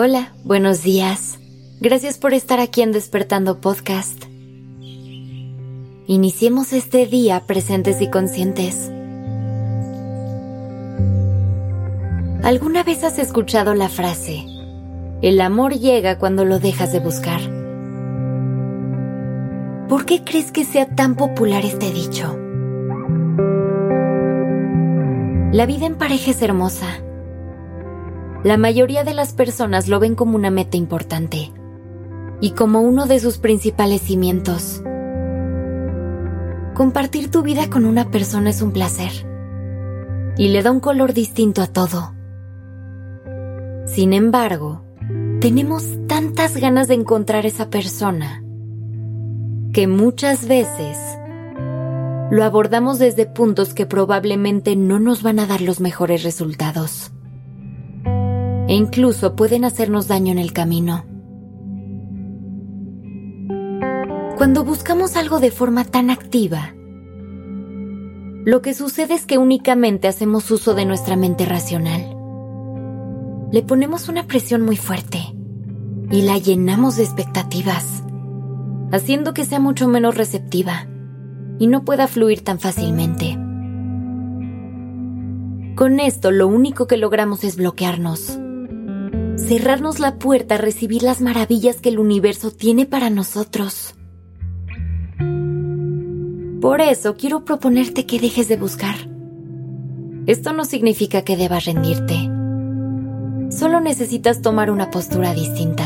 Hola, buenos días. Gracias por estar aquí en Despertando Podcast. Iniciemos este día presentes y conscientes. ¿Alguna vez has escuchado la frase, el amor llega cuando lo dejas de buscar? ¿Por qué crees que sea tan popular este dicho? La vida en pareja es hermosa la mayoría de las personas lo ven como una meta importante y como uno de sus principales cimientos. Compartir tu vida con una persona es un placer y le da un color distinto a todo. Sin embargo, tenemos tantas ganas de encontrar esa persona que muchas veces lo abordamos desde puntos que probablemente no nos van a dar los mejores resultados e incluso pueden hacernos daño en el camino. Cuando buscamos algo de forma tan activa, lo que sucede es que únicamente hacemos uso de nuestra mente racional. Le ponemos una presión muy fuerte y la llenamos de expectativas, haciendo que sea mucho menos receptiva y no pueda fluir tan fácilmente. Con esto lo único que logramos es bloquearnos cerrarnos la puerta a recibir las maravillas que el universo tiene para nosotros. Por eso quiero proponerte que dejes de buscar. Esto no significa que debas rendirte. Solo necesitas tomar una postura distinta.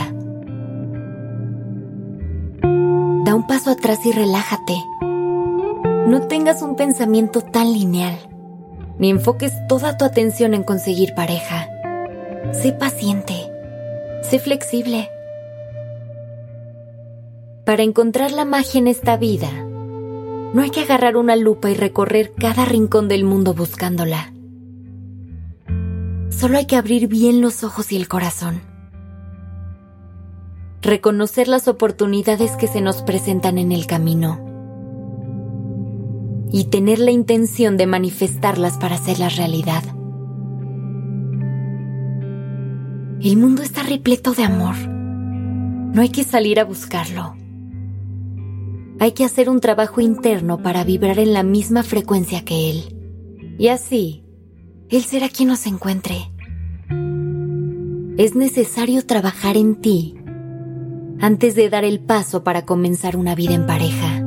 Da un paso atrás y relájate. No tengas un pensamiento tan lineal, ni enfoques toda tu atención en conseguir pareja. Sé paciente. Sé flexible. Para encontrar la magia en esta vida, no hay que agarrar una lupa y recorrer cada rincón del mundo buscándola. Solo hay que abrir bien los ojos y el corazón. Reconocer las oportunidades que se nos presentan en el camino. Y tener la intención de manifestarlas para hacerlas realidad. El mundo está repleto de amor. No hay que salir a buscarlo. Hay que hacer un trabajo interno para vibrar en la misma frecuencia que Él. Y así, Él será quien nos encuentre. Es necesario trabajar en ti antes de dar el paso para comenzar una vida en pareja.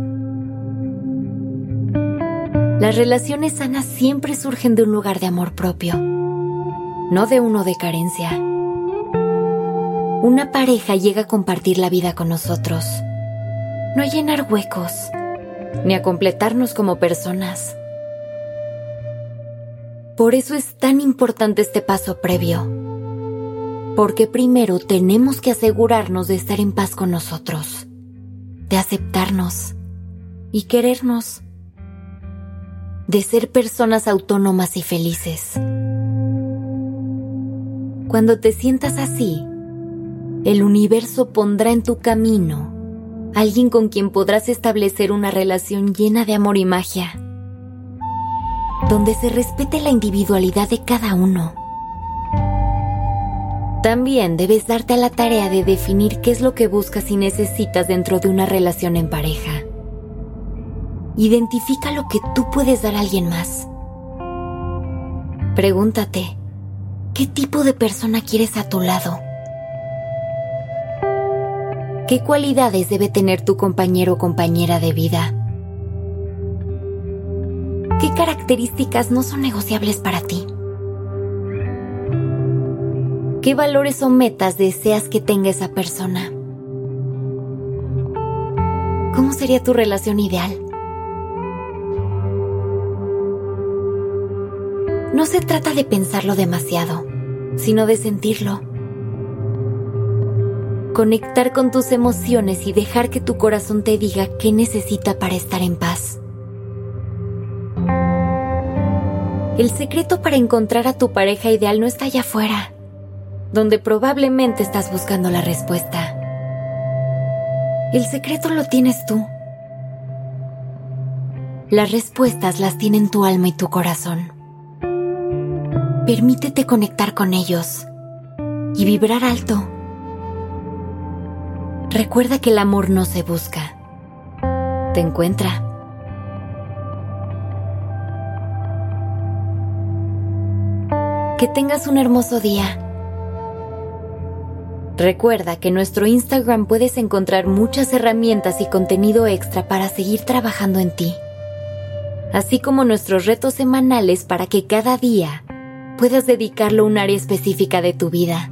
Las relaciones sanas siempre surgen de un lugar de amor propio, no de uno de carencia una pareja llega a compartir la vida con nosotros. No a llenar huecos, ni a completarnos como personas. Por eso es tan importante este paso previo. Porque primero tenemos que asegurarnos de estar en paz con nosotros, de aceptarnos y querernos, de ser personas autónomas y felices. Cuando te sientas así, el universo pondrá en tu camino alguien con quien podrás establecer una relación llena de amor y magia, donde se respete la individualidad de cada uno. También debes darte a la tarea de definir qué es lo que buscas y necesitas dentro de una relación en pareja. Identifica lo que tú puedes dar a alguien más. Pregúntate, ¿qué tipo de persona quieres a tu lado? ¿Qué cualidades debe tener tu compañero o compañera de vida? ¿Qué características no son negociables para ti? ¿Qué valores o metas deseas que tenga esa persona? ¿Cómo sería tu relación ideal? No se trata de pensarlo demasiado, sino de sentirlo conectar con tus emociones y dejar que tu corazón te diga qué necesita para estar en paz. El secreto para encontrar a tu pareja ideal no está allá afuera, donde probablemente estás buscando la respuesta. El secreto lo tienes tú. Las respuestas las tienen tu alma y tu corazón. Permítete conectar con ellos y vibrar alto Recuerda que el amor no se busca, te encuentra. Que tengas un hermoso día. Recuerda que en nuestro Instagram puedes encontrar muchas herramientas y contenido extra para seguir trabajando en ti, así como nuestros retos semanales para que cada día puedas dedicarlo a un área específica de tu vida.